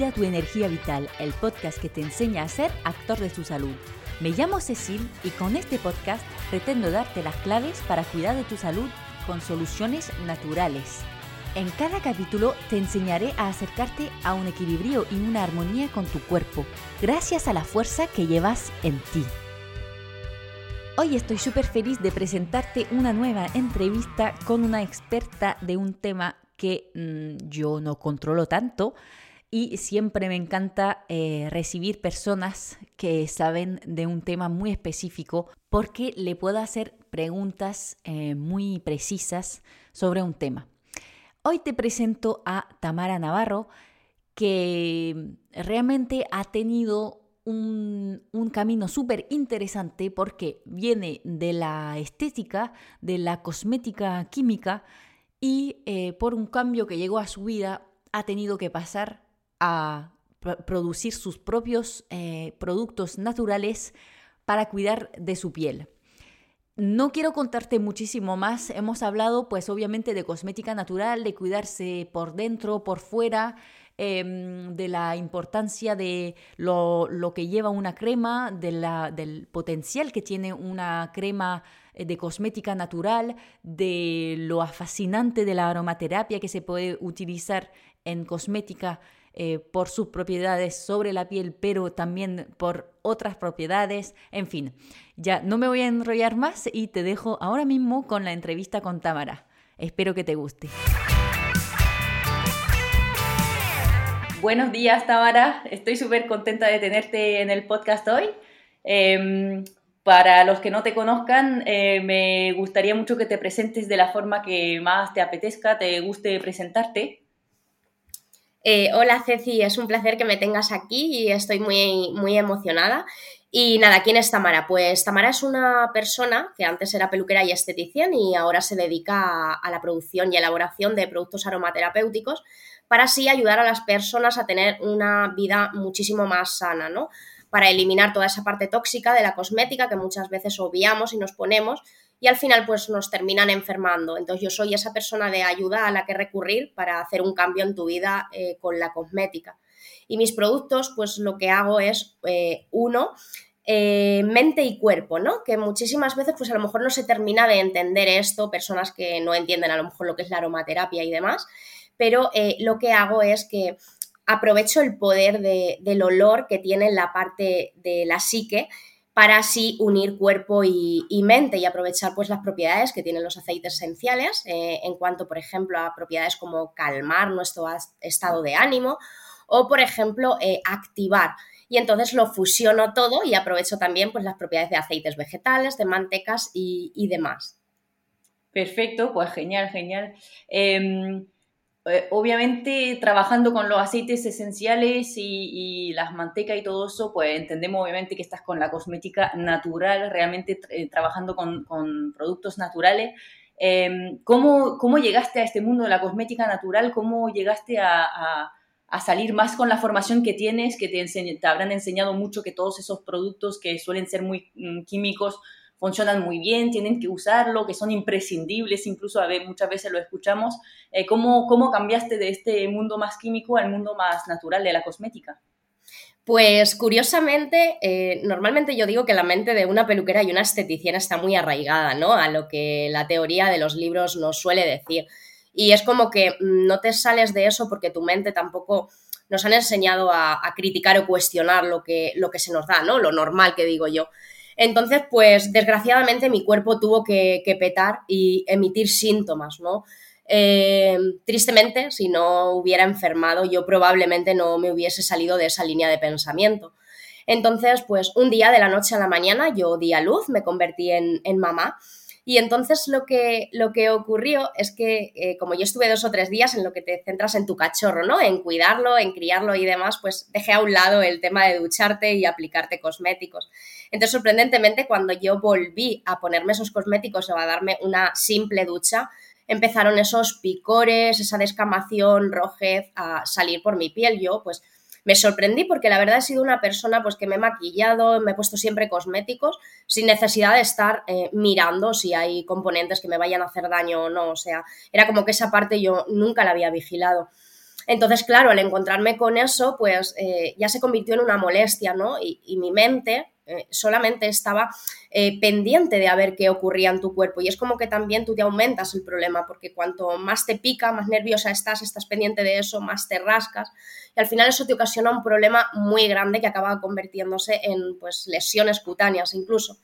Tu Energía Vital, el podcast que te enseña a ser actor de tu salud. Me llamo Cecil y con este podcast pretendo darte las claves para cuidar de tu salud con soluciones naturales. En cada capítulo te enseñaré a acercarte a un equilibrio y una armonía con tu cuerpo, gracias a la fuerza que llevas en ti. Hoy estoy súper feliz de presentarte una nueva entrevista con una experta de un tema que mm, yo no controlo tanto y siempre me encanta eh, recibir personas que saben de un tema muy específico porque le puedo hacer preguntas eh, muy precisas sobre un tema. Hoy te presento a Tamara Navarro, que realmente ha tenido un, camino súper interesante porque viene de la estética, de la cosmética química y eh, por un cambio que llegó a su vida ha tenido que pasar a producir sus propios eh, productos naturales para cuidar de su piel. No quiero contarte muchísimo más. Hemos hablado, pues, obviamente de cosmética natural, de cuidarse por dentro, por fuera, em, de la importancia de lo, que lleva una crema, de la, del potencial que tiene una crema eh, de cosmética natural, de lo fascinante de la aromaterapia que se puede utilizar en cosmética eh, por sus propiedades sobre la piel, pero también por otras propiedades. En fin, ya no me voy a enrollar más y te dejo ahora mismo con la entrevista con Tamara. Espero que te guste. Buenos días, Tamara. Estoy súper contenta de tenerte en el podcast hoy. Em, para los que no te conozcan, eh, me gustaría mucho que te presentes de la forma que más te apetezca, te guste presentarte. Eh, hola Ceci, es un placer que me tengas aquí y estoy muy, muy emocionada. Y nada, ¿quién es Tamara? Pues Tamara es una persona que antes era peluquera y estetician y ahora se dedica a, la producción y elaboración de productos aromaterapéuticos para así ayudar a las personas a tener una vida muchísimo más sana, ¿no? Para eliminar toda esa parte tóxica de la cosmética que muchas veces obviamos y nos ponemos y al final pues nos terminan enfermando. Entonces yo soy esa persona de ayuda a la que recurrir para hacer un cambio en tu vida eh, con la cosmética. Y mis productos pues lo que hago es, eh, uno, eh, mente y cuerpo, ¿no? Que muchísimas veces pues a lo mejor no se termina de entender esto, personas que no entienden a lo mejor lo que es la aromaterapia y demás, pero lo que hago es que aprovecho el poder del olor que tiene la parte de la psique para así unir cuerpo y, mente y aprovechar pues las propiedades que tienen los aceites esenciales eh, en cuanto, por ejemplo, a propiedades como calmar nuestro estado de ánimo o, por ejemplo, eh, activar. Y entonces lo fusiono todo y aprovecho también pues, las propiedades de aceites vegetales, de mantecas y, demás. Perfecto, pues genial, genial. Em, eh, obviamente trabajando con los aceites esenciales y, las mantecas y todo eso, pues entendemos obviamente que estás con la cosmética natural, realmente eh, trabajando con, productos naturales. Em, ¿cómo, ¿cómo, llegaste a este mundo de la cosmética natural? ¿Cómo llegaste a, salir más con la formación que tienes, que te, te habrán enseñado mucho que todos esos productos que suelen ser muy mm, químicos funcionan muy bien, tienen que usarlo, que son imprescindibles, incluso a muchas veces lo escuchamos. Eh, ¿cómo, ¿Cómo cambiaste de este mundo más químico al mundo más natural de la cosmética? Pues curiosamente, eh, normalmente yo digo que la mente de una peluquera y una esteticiana está muy arraigada, ¿no? A lo que la teoría de los libros nos suele decir. Y es como que no te sales de eso porque tu mente tampoco nos han enseñado a, a criticar o cuestionar lo que, lo que se nos da, ¿no? Lo normal que digo yo. Entonces, pues desgraciadamente mi cuerpo tuvo que, petar y emitir síntomas, ¿no? Eh, tristemente, si no hubiera enfermado, yo probablemente no me hubiese salido de esa línea de pensamiento. Entonces, pues un día de la noche a la mañana yo di a luz, me convertí en, en mamá y entonces lo que, lo que ocurrió es que, eh, como yo estuve dos o tres días en lo que te centras en tu cachorro, ¿no? En cuidarlo, en criarlo y demás, pues dejé a un lado el tema de ducharte y aplicarte cosméticos. Entonces, sorprendentemente, cuando yo volví a ponerme esos cosméticos o a darme una simple ducha, empezaron esos picores, esa descamación, rojez a salir por mi piel. Yo, pues, me sorprendí porque la verdad he sido una persona pues que me he maquillado, me he puesto siempre cosméticos sin necesidad de estar eh, mirando si hay componentes que me vayan a hacer daño o no. O sea, era como que esa parte yo nunca la había vigilado. Entonces, claro, al encontrarme con eso, pues eh, ya se convirtió en una molestia, ¿no? y mi mente eh, solamente estaba eh, pendiente de ver qué ocurría en tu cuerpo. Y es como que también tú te aumentas el problema, porque cuanto más te pica, más nerviosa estás, estás pendiente de eso, más te rascas. Y al final eso te ocasiona un problema muy grande que acaba convirtiéndose en pues, lesiones cutáneas incluso.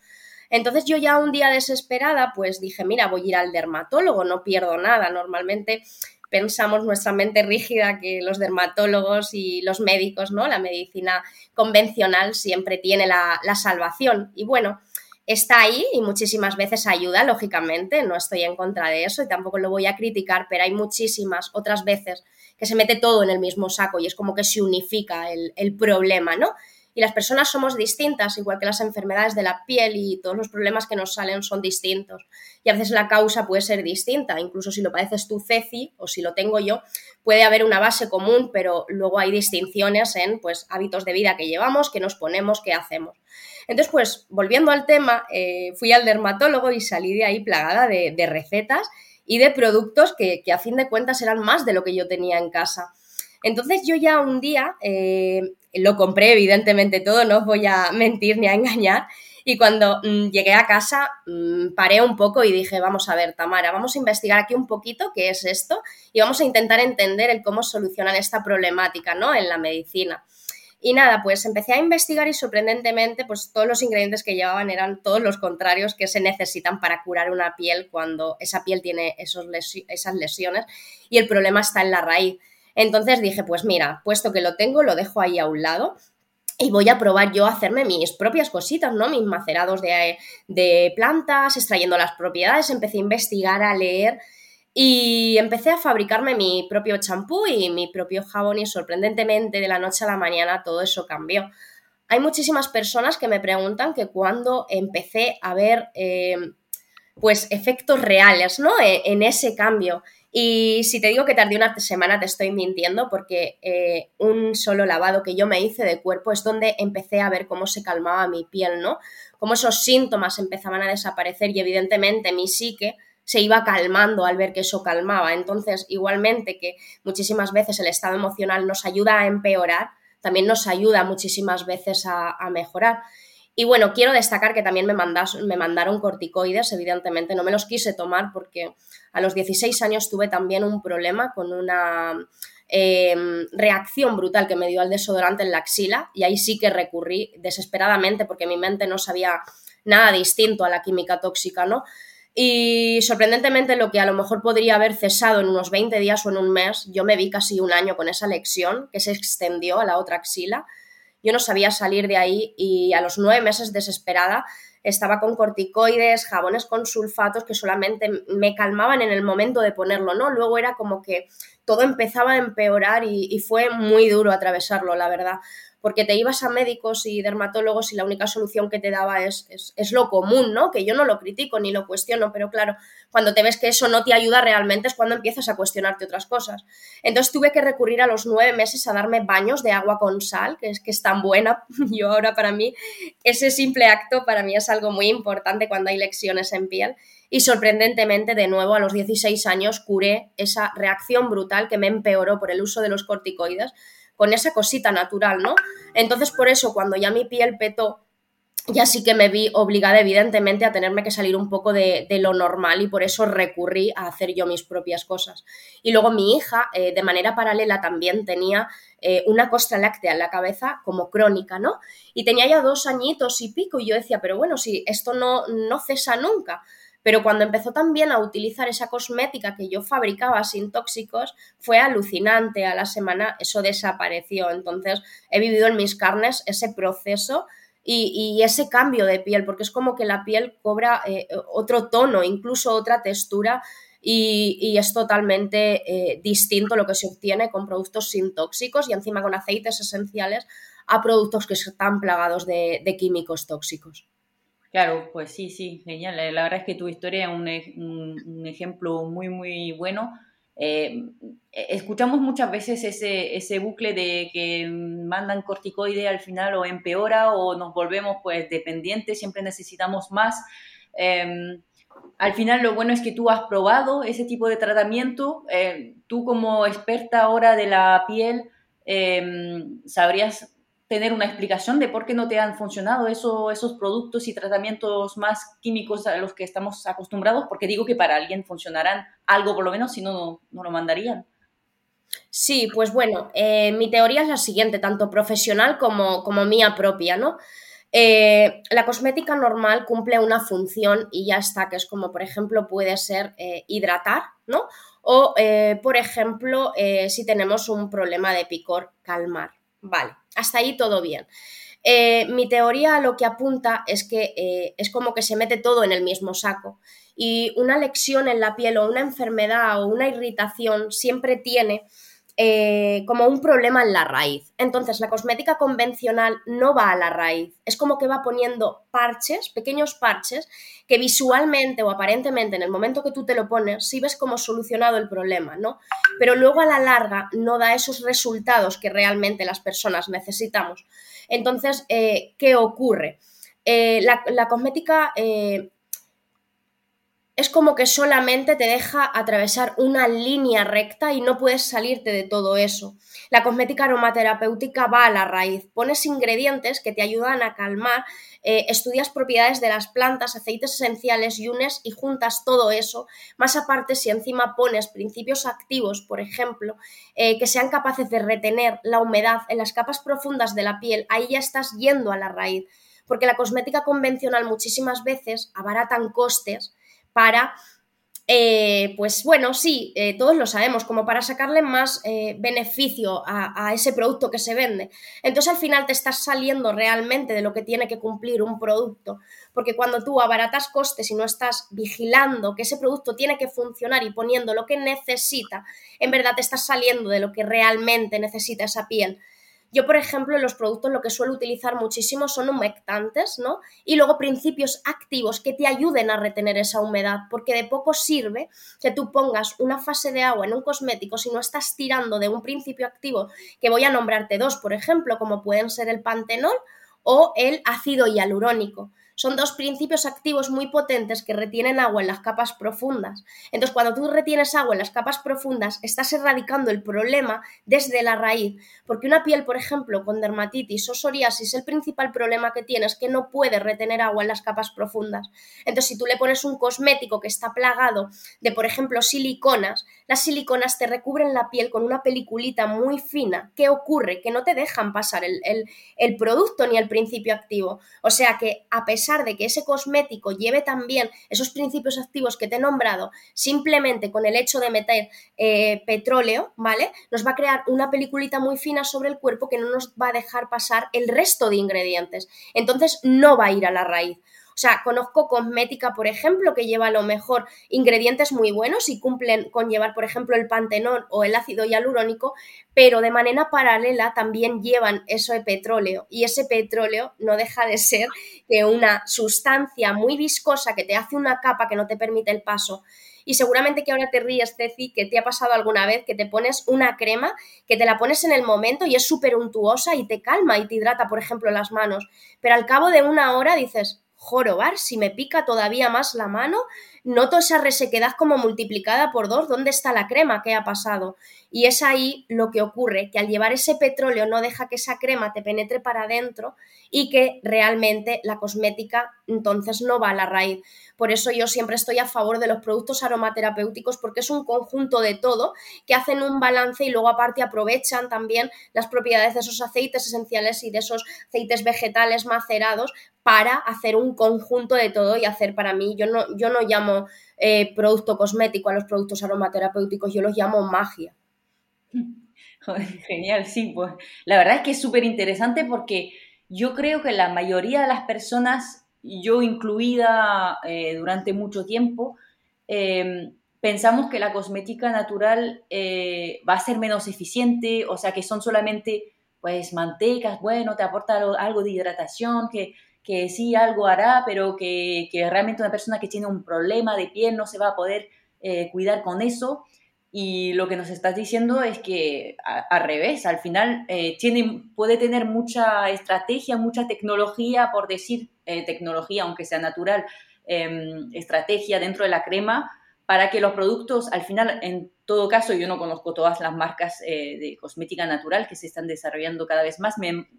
Entonces yo ya un día desesperada, pues dije, mira, voy a ir al dermatólogo, no pierdo nada. Normalmente pensamos nuestra mente rígida que los dermatólogos y los médicos, ¿no? La medicina convencional siempre tiene la, salvación. Y bueno, está ahí y muchísimas veces ayuda, lógicamente, no estoy en contra de eso y tampoco lo voy a criticar, pero hay muchísimas otras veces que se mete todo en el mismo saco y es como que se unifica el, problema, ¿no? Y las personas somos distintas, igual que las enfermedades de la piel y todos los problemas que nos salen son distintos. Y a veces la causa puede ser distinta, incluso si lo padeces tú, Ceci, o si lo tengo yo, puede haber una base común, pero luego hay distinciones en pues, hábitos de vida que llevamos, que nos ponemos, que hacemos. Entonces, pues, volviendo al tema, eh, fui al dermatólogo y salí de ahí plagada de, recetas y de productos que, que, a fin de cuentas eran más de lo que yo tenía en casa. Entonces yo ya un día eh, lo compré, evidentemente todo, no os voy a mentir ni a engañar. Y cuando mm, llegué a casa, mm, paré un poco y dije, vamos a ver, Tamara, vamos a investigar aquí un poquito qué es esto y vamos a intentar entender el cómo solucionan esta problemática, ¿no? En la medicina. Y nada, pues empecé a investigar y sorprendentemente, pues todos los ingredientes que llevaban eran todos los contrarios que se necesitan para curar una piel cuando esa piel tiene esos esas lesiones y el problema está en la raíz. Entonces dije, pues mira, puesto que lo tengo, lo dejo ahí a un lado y voy a probar yo a hacerme mis propias cositas, ¿no? Mis macerados de, de, plantas, extrayendo las propiedades, empecé a investigar, a leer y empecé a fabricarme mi propio champú y mi propio jabón y sorprendentemente de la noche a la mañana todo eso cambió. Hay muchísimas personas que me preguntan que cuando empecé a ver eh, pues efectos reales, ¿no? E, en ese cambio. Y si te digo que tardé una semana, te estoy mintiendo porque eh, un solo lavado que yo me hice de cuerpo es donde empecé a ver cómo se calmaba mi piel, ¿no? Cómo esos síntomas empezaban a desaparecer y evidentemente mi psique se iba calmando al ver que eso calmaba. Entonces, igualmente que muchísimas veces el estado emocional nos ayuda a empeorar, también nos ayuda muchísimas veces a, a mejorar. Y bueno, quiero destacar que también me, me mandaron corticoides, evidentemente no me los quise tomar porque a los 16 años tuve también un problema con una em, reacción brutal que me dio al desodorante en la axila y ahí sí que recurrí desesperadamente porque mi mente no sabía nada distinto a la química tóxica, ¿no? Y sorprendentemente lo que a lo mejor podría haber cesado en unos 20 días o en un mes, yo me vi casi un año con esa lección que se extendió a la otra axila yo no sabía salir de ahí y a los nueve meses desesperada estaba con corticoides, jabones con sulfatos que solamente me calmaban en el momento de ponerlo, ¿no? Luego era como que todo empezaba a empeorar y, fue muy duro atravesarlo, la verdad porque te ibas a médicos y dermatólogos y la única solución que te daba es, es, lo común, ¿no? Que yo no lo critico ni lo cuestiono, pero claro, cuando te ves que eso no te ayuda realmente es cuando empiezas a cuestionarte otras cosas. Entonces tuve que recurrir a los nueve meses a darme baños de agua con sal, que es que es tan buena. Yo ahora para mí, ese simple acto para mí es algo muy importante cuando hay lecciones en piel. Y sorprendentemente, de nuevo, a los 16 años curé esa reacción brutal que me empeoró por el uso de los corticoides con esa cosita natural, ¿no? Entonces, por eso, cuando ya mi piel petó, ya sí que me vi obligada, evidentemente, a tenerme que salir un poco de, lo normal y por eso recurrí a hacer yo mis propias cosas. Y luego mi hija, eh, de manera paralela, también tenía eh, una costra láctea en la cabeza como crónica, ¿no? Y tenía ya dos añitos y pico y yo decía, pero bueno, si esto no, no cesa nunca. Pero cuando empezó también a utilizar esa cosmética que yo fabricaba sin tóxicos, fue alucinante. A la semana eso desapareció. Entonces he vivido en mis carnes ese proceso y, ese cambio de piel, porque es como que la piel cobra eh, otro tono, incluso otra textura. Y, es totalmente eh, distinto lo que se obtiene con productos sin tóxicos y encima con aceites esenciales a productos que están plagados de químicos tóxicos. Claro, pues sí, sí, genial. La verdad es que tu historia es un, ejemplo muy, muy bueno. Eh, escuchamos muchas veces ese, bucle de que mandan corticoide al final o empeora o nos volvemos pues dependientes, siempre necesitamos más. Em, al final lo bueno es que tú has probado ese tipo de tratamiento. Eh, tú como experta ahora de la piel, em, ¿sabrías tener una explicación de por qué no te han funcionado esos productos y tratamientos más químicos a los que estamos acostumbrados? Porque digo que para alguien funcionarán algo por lo menos, si no, no lo mandarían. Sí, pues bueno, eh, mi teoría es la siguiente, tanto profesional como, como mía propia, ¿no? Eh, la cosmética normal cumple una función y ya está, que es como, por ejemplo, puede ser eh, hidratar, ¿no? O, por ejemplo, si tenemos un problema de picor, calmar. Vale, hasta ahí todo bien. mi teoría lo que apunta es que es como que se mete todo en el mismo saco y una lesión en la piel o una enfermedad o una irritación siempre tiene eh, como un problema en la raíz. Entonces, la cosmética convencional no va a la raíz. Es como que va poniendo parches, pequeños parches, que visualmente o aparentemente en el momento que tú te lo pones, sí ves como solucionado el problema, ¿no? Pero luego a la larga no da esos resultados que realmente las personas necesitamos. Entonces, eh, ¿qué ocurre? Eh, la, la, cosmética es como que solamente te deja atravesar una línea recta y no puedes salirte de todo eso. La cosmética aromaterapéutica va a la raíz, pones ingredientes que te ayudan a calmar, eh, estudias propiedades de las plantas, aceites esenciales y unes y juntas todo eso, más aparte si encima pones principios activos, por ejemplo, eh, que sean capaces de retener la humedad en las capas profundas de la piel, ahí ya estás yendo a la raíz, porque la cosmética convencional muchísimas veces abaratan costes, para, eh, pues bueno, sí, eh, todos lo sabemos, como para sacarle más eh, beneficio a, ese producto que se vende. Entonces al final te estás saliendo realmente de lo que tiene que cumplir un producto, porque cuando tú abaratas costes y no estás vigilando que ese producto tiene que funcionar y poniendo lo que necesita, en verdad te estás saliendo de lo que realmente necesita esa piel. Yo, por ejemplo, en los productos lo que suelo utilizar muchísimo son humectantes, ¿no? Y luego principios activos que te ayuden a retener esa humedad, porque de poco sirve que tú pongas una fase de agua en un cosmético si no estás tirando de un principio activo, que voy a nombrarte dos, por ejemplo, como pueden ser el pantenol o el ácido hialurónico. Son dos principios activos muy potentes que retienen agua en las capas profundas. Entonces, cuando tú retienes agua en las capas profundas, estás erradicando el problema desde la raíz. Porque una piel, por ejemplo, con dermatitis o psoriasis, el principal problema que tiene es que no puede retener agua en las capas profundas. Entonces, si tú le pones un cosmético que está plagado de, por ejemplo, siliconas, las siliconas te recubren la piel con una peliculita muy fina. ¿Qué ocurre? Que no te dejan pasar el, el producto ni el principio activo. O sea que, a pesar de que ese cosmético lleve también esos principios activos que te he nombrado, simplemente con el hecho de meter eh, petróleo, ¿vale? Nos va a crear una peliculita muy fina sobre el cuerpo que no nos va a dejar pasar el resto de ingredientes. Entonces no va a ir a la raíz. O sea, conozco cosmética, por ejemplo, que lleva a lo mejor ingredientes muy buenos y cumplen con llevar, por ejemplo, el pantenol o el ácido hialurónico, pero de manera paralela también llevan eso de petróleo. Y ese petróleo no deja de ser que una sustancia muy viscosa que te hace una capa que no te permite el paso. Y seguramente que ahora te ríes, Ceci, que te ha pasado alguna vez que te pones una crema, que te la pones en el momento y es súper untuosa y te calma y te hidrata, por ejemplo, las manos. Pero al cabo de una hora dices, jorobar, si me pica todavía más la mano, noto esa resequedad como multiplicada por dos, ¿dónde está la crema? ¿Qué ha pasado? Y es ahí lo que ocurre, que al llevar ese petróleo no deja que esa crema te penetre para adentro y que realmente la cosmética entonces no va a la raíz. Por eso yo siempre estoy a favor de los productos aromaterapéuticos porque es un conjunto de todo que hacen un balance y luego aparte aprovechan también las propiedades de esos aceites esenciales y de esos aceites vegetales macerados para hacer un conjunto de todo y hacer para mí, yo no, yo no llamo eh, producto cosmético a los productos aromaterapéuticos, yo los llamo magia. genial, sí, pues la verdad es que es súper interesante porque yo creo que la mayoría de las personas, yo incluida eh, durante mucho tiempo, em, pensamos que la cosmética natural eh, va a ser menos eficiente, o sea, que son solamente pues mantecas, bueno, te aporta algo de hidratación, que que sí algo hará, pero que, realmente una persona que tiene un problema de piel no se va a poder eh, cuidar con eso. Y lo que nos estás diciendo es que al revés, al final eh, tiene, puede tener mucha estrategia, mucha tecnología, por decir eh, tecnología, aunque sea natural, em, estrategia dentro de la crema para que los productos, al final, en todo caso, yo no conozco todas las marcas de cosmética natural que se están desarrollando cada vez más,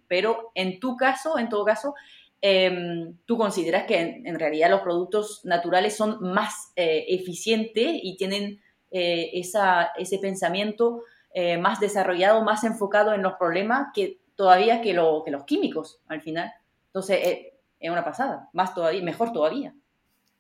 pero en tu caso, en todo caso, em, tú consideras que en, realidad los productos naturales son más eh, eficientes y tienen eh, esa, ese pensamiento más desarrollado, más enfocado en los problemas que todavía que, que los químicos, al final. Entonces, es una pasada, más todavía, mejor todavía.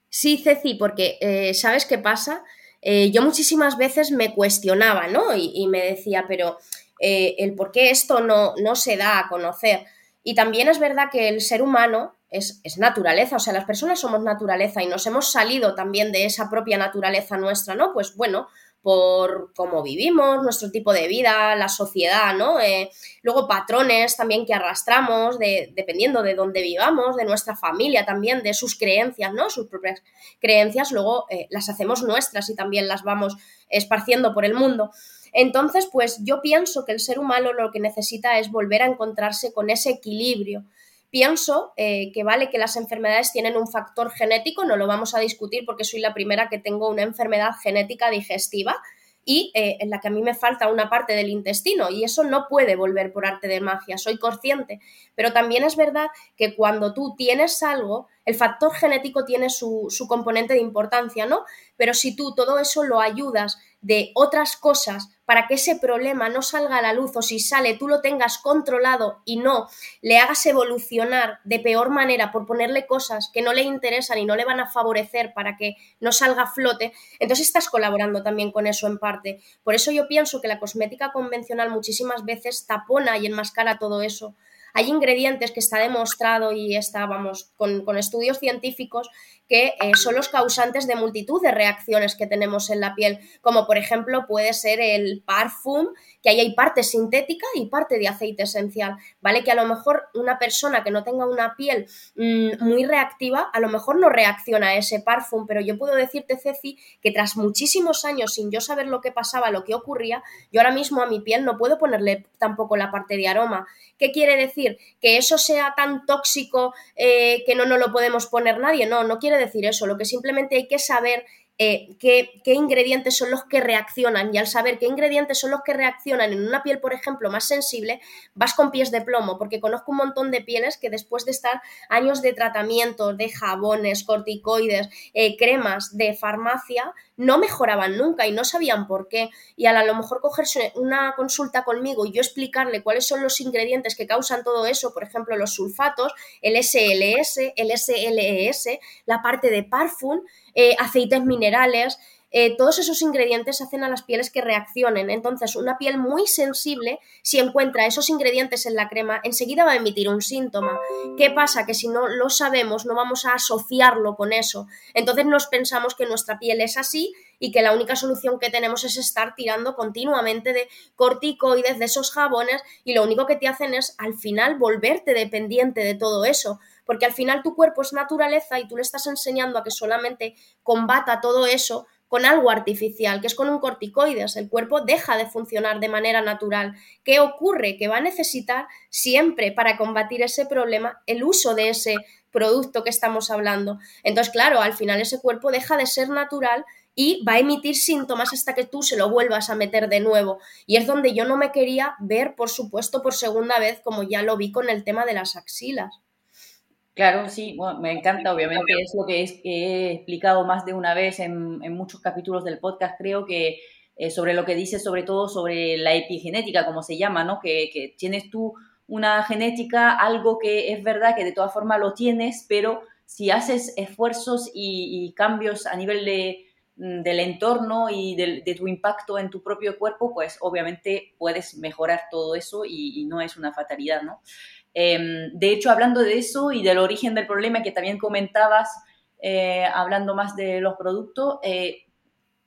Sí, Ceci, porque eh, ¿sabes qué pasa? Eh, yo muchísimas veces me cuestionaba, ¿no? Y, me decía, pero eh, el por qué esto no, no, se da a conocer. Y también es verdad que el ser humano es, es, naturaleza, o sea, las personas somos naturaleza y nos hemos salido también de esa propia naturaleza nuestra, ¿no? Pues bueno, por cómo vivimos, nuestro tipo de vida, la sociedad, ¿no? Eh, luego patrones también que arrastramos, de, dependiendo de dónde vivamos, de nuestra familia también, de sus creencias, ¿no? Sus propias creencias, luego eh, las hacemos nuestras y también las vamos esparciendo por el mundo. Entonces, pues yo pienso que el ser humano lo que necesita es volver a encontrarse con ese equilibrio Pienso eh, que vale que las enfermedades tienen un factor genético, no lo vamos a discutir porque soy la primera que tengo una enfermedad genética digestiva y eh, en la que a mí me falta una parte del intestino y eso no puede volver por arte de magia, soy consciente. Pero también es verdad que cuando tú tienes algo, el factor genético tiene su, su componente de importancia, ¿no? Pero si tú todo eso lo ayudas de otras cosas para que ese problema no salga a la luz o si sale tú lo tengas controlado y no le hagas evolucionar de peor manera por ponerle cosas que no le interesan y no le van a favorecer para que no salga a flote, entonces estás colaborando también con eso en parte. Por eso yo pienso que la cosmética convencional muchísimas veces tapona y enmascara todo eso hay ingredientes que está demostrado y está, vamos, con, estudios científicos que eh, son los causantes de multitud de reacciones que tenemos en la piel, como por ejemplo puede ser el parfum, que ahí hay parte sintética y parte de aceite esencial, ¿vale? Que a lo mejor una persona que no tenga una piel mm, muy reactiva, a lo mejor no reacciona a ese parfum, pero yo puedo decirte, Ceci, que tras muchísimos años sin yo saber lo que pasaba, lo que ocurría, yo ahora mismo a mi piel no puedo ponerle tampoco la parte de aroma. ¿Qué quiere decir? ¿Que eso sea tan tóxico eh, que no nos lo podemos poner nadie? No, no quiere decir eso. Lo que simplemente hay que saber eh, qué, ingredientes son los que reaccionan y al saber qué ingredientes son los que reaccionan en una piel, por ejemplo, más sensible, vas con pies de plomo, porque conozco un montón de pieles que después de estar años de tratamiento, de jabones, corticoides, eh, cremas de farmacia, no mejoraban nunca y no sabían por qué. Y al a lo mejor cogerse una consulta conmigo y yo explicarle cuáles son los ingredientes que causan todo eso, por ejemplo, los sulfatos, el SLS, el SLES, la parte de parfum, eh, aceites minerales, eh, todos esos ingredientes hacen a las pieles que reaccionen. Entonces, una piel muy sensible, si encuentra esos ingredientes en la crema, enseguida va a emitir un síntoma. ¿Qué pasa? Que si no lo sabemos, no vamos a asociarlo con eso. Entonces nos pensamos que nuestra piel es así y que la única solución que tenemos es estar tirando continuamente de corticoides, de esos jabones, y lo único que te hacen es al final volverte dependiente de todo eso porque al final tu cuerpo es naturaleza y tú le estás enseñando a que solamente combata todo eso con algo artificial, que es con un corticoides. El cuerpo deja de funcionar de manera natural. ¿Qué ocurre? Que va a necesitar siempre para combatir ese problema el uso de ese producto que estamos hablando. Entonces, claro, al final ese cuerpo deja de ser natural y va a emitir síntomas hasta que tú se lo vuelvas a meter de nuevo. Y es donde yo no me quería ver, por supuesto, por segunda vez, como ya lo vi con el tema de las axilas. Claro, sí, me encanta, obviamente, es lo que, he explicado más de una vez en, muchos capítulos del podcast, creo que eh, sobre lo que dices, sobre todo sobre la epigenética, como se llama, ¿no? Que, tienes tú una genética, algo que es verdad que de todas formas lo tienes, pero si haces esfuerzos y, cambios a nivel de, mm, del entorno y de, tu impacto en tu propio cuerpo, pues obviamente puedes mejorar todo eso y, y no es una fatalidad, ¿no? Em, de hecho, hablando de eso y del origen del problema que también comentabas, eh, hablando más de los productos, eh,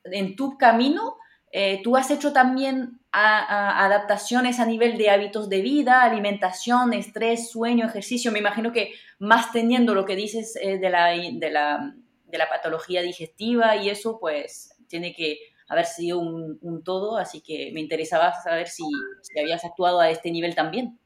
en tu camino, eh, tú has hecho también adaptaciones a nivel de hábitos de vida, alimentación, estrés, sueño, ejercicio. Me imagino que más teniendo lo que dices de la, de, la, de, la, patología digestiva y eso, pues tiene que haber sido un, todo. Así que me interesaba saber si, si habías actuado a este nivel también.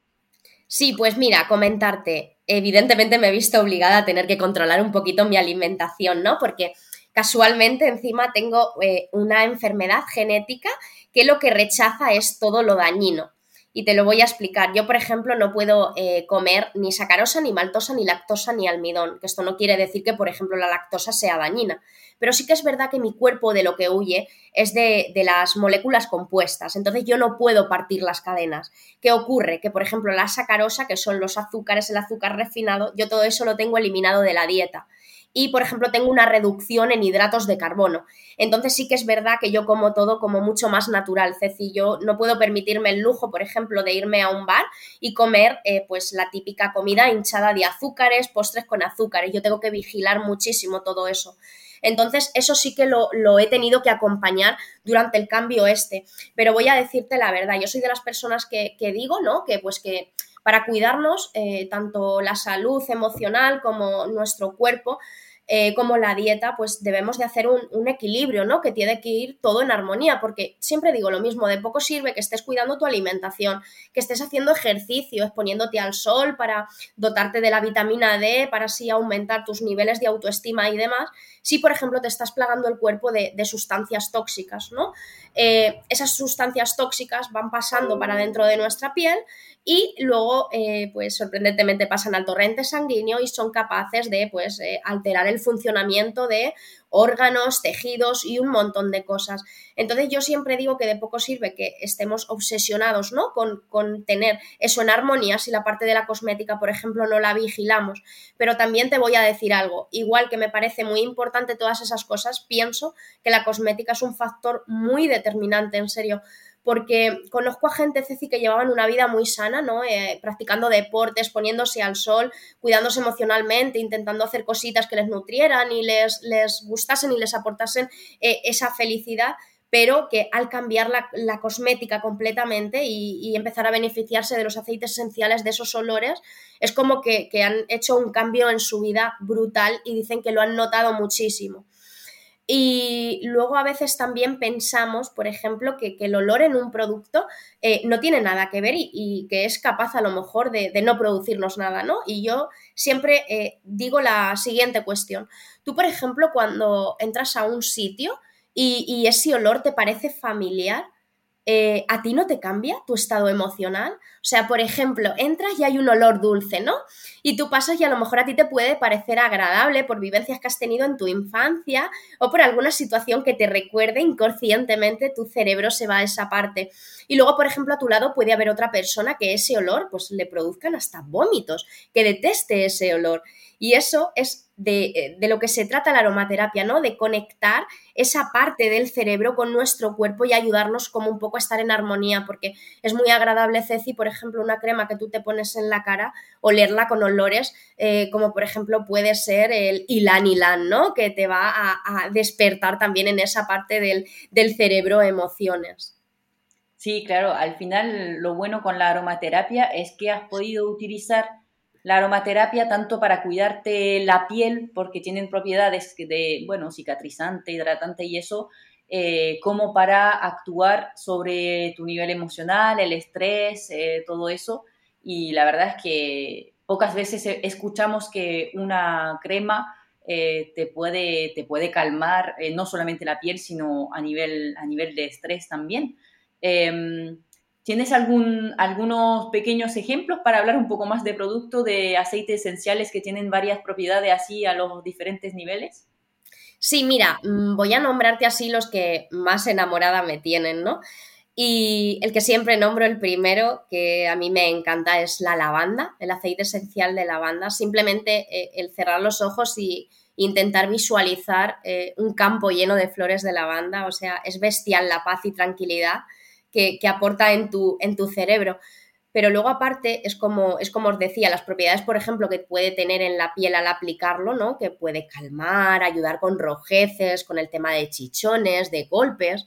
Sí, pues mira, comentarte. evidentemente me he visto obligada a tener que controlar un poquito mi alimentación, ¿no? Porque casualmente encima tengo eh, una enfermedad genética que lo que rechaza es todo lo dañino y te lo voy a explicar. Yo, por ejemplo, no puedo eh, comer ni sacarosa, ni maltosa, ni lactosa, ni almidón, que esto no quiere decir que, por ejemplo, la lactosa sea dañina, pero sí que es verdad que mi cuerpo de lo que huye es de, de las moléculas compuestas, entonces yo no puedo partir las cadenas. ¿Qué ocurre? Que, por ejemplo, la sacarosa, que son los azúcares, el azúcar refinado, yo todo eso lo tengo eliminado de la dieta y, por ejemplo, tengo una reducción en hidratos de carbono. Entonces sí que es verdad que yo como todo como mucho más natural, Ceci. Yo no puedo permitirme el lujo, por ejemplo, de irme a un bar y comer eh, pues la típica comida hinchada de azúcares, postres con azúcares. Yo tengo que vigilar muchísimo todo eso. Entonces, eso sí que lo, he tenido que acompañar durante el cambio este. Pero voy a decirte la verdad, yo soy de las personas que, que digo, ¿no? Que pues que para cuidarnos, eh, tanto la salud emocional como nuestro cuerpo, eh, como la dieta, pues debemos de hacer un, equilibrio, ¿no? Que tiene que ir todo en armonía, porque siempre digo lo mismo, de poco sirve que estés cuidando tu alimentación, que estés haciendo ejercicio, exponiéndote al sol para dotarte de la vitamina D, para así aumentar tus niveles de autoestima y demás, si por ejemplo te estás plagando el cuerpo de, sustancias tóxicas, ¿no? Eh, esas sustancias tóxicas van pasando para dentro de nuestra piel y luego, eh, pues sorprendentemente pasan al torrente sanguíneo y son capaces de, pues, eh, alterar el funcionamiento de órganos, tejidos y un montón de cosas. Entonces yo siempre digo que de poco sirve que estemos obsesionados, ¿no? Con, con tener eso en armonía si la parte de la cosmética, por ejemplo, no la vigilamos. Pero también te voy a decir algo, igual que me parece muy importante todas esas cosas, pienso que la cosmética es un factor muy determinante, en serio porque conozco a gente, Ceci, que llevaban una vida muy sana, ¿no? Eh, practicando deportes, poniéndose al sol, cuidándose emocionalmente, intentando hacer cositas que les nutrieran y les, les gustasen y les aportasen eh, esa felicidad, pero que al cambiar la, cosmética completamente y, empezar a beneficiarse de los aceites esenciales, de esos olores, es como que, que han hecho un cambio en su vida brutal y dicen que lo han notado muchísimo. Y luego a veces también pensamos, por ejemplo, que, el olor en un producto eh, no tiene nada que ver y, que es capaz a lo mejor de, no producirnos nada, ¿no? Y yo siempre eh, digo la siguiente cuestión. Tú, por ejemplo, cuando entras a un sitio y ese olor te parece familiar, eh, ¿a ti no te cambia tu estado emocional? O sea, por ejemplo, entras y hay un olor dulce, ¿no? Y tú pasas y a lo mejor a ti te puede parecer agradable por vivencias que has tenido en tu infancia o por alguna situación que te recuerde inconscientemente, tu cerebro se va a esa parte. Y luego, por ejemplo, a tu lado puede haber otra persona que ese olor pues le produzcan hasta vómitos, que deteste ese olor. Y eso es eh, de, lo que se trata la aromaterapia, ¿no? De conectar esa parte del cerebro con nuestro cuerpo y ayudarnos como un poco a estar en armonía, porque es muy agradable, Ceci, por ejemplo, una crema que tú te pones en la cara, olerla con olores, eh, como por ejemplo puede ser el ilan ilan, ¿no? Que te va a, despertar también en esa parte del, del cerebro emociones. Sí, claro, al final lo bueno con la aromaterapia es que has podido utilizar la aromaterapia tanto para cuidarte la piel, porque tienen propiedades de, bueno, cicatrizante, hidratante y eso, eh, como para actuar sobre tu nivel emocional, el estrés, eh, todo eso. Y la verdad es que pocas veces e, escuchamos que una crema eh, te, puede, te puede calmar no solamente la piel, sino a nivel, a nivel de estrés también. ¿Tienes algún, algunos pequeños ejemplos para hablar un poco más de producto de aceites esenciales que tienen varias propiedades así a los diferentes niveles? Sí, mira, mm, voy a nombrarte así los que más enamorada me tienen, ¿no? Y el que siempre nombro, el primero, que a mí me encanta, es la lavanda, el aceite esencial de lavanda. Simplemente eh, el cerrar los ojos y intentar visualizar eh, un campo lleno de flores de lavanda, o sea, es bestial la paz y tranquilidad que, aporta en tu, en tu cerebro. Pero luego aparte es como, es como os decía, las propiedades, por ejemplo, que puede tener en la piel al aplicarlo, ¿no? Que puede calmar, ayudar con rojeces, con el tema de chichones, de golpes.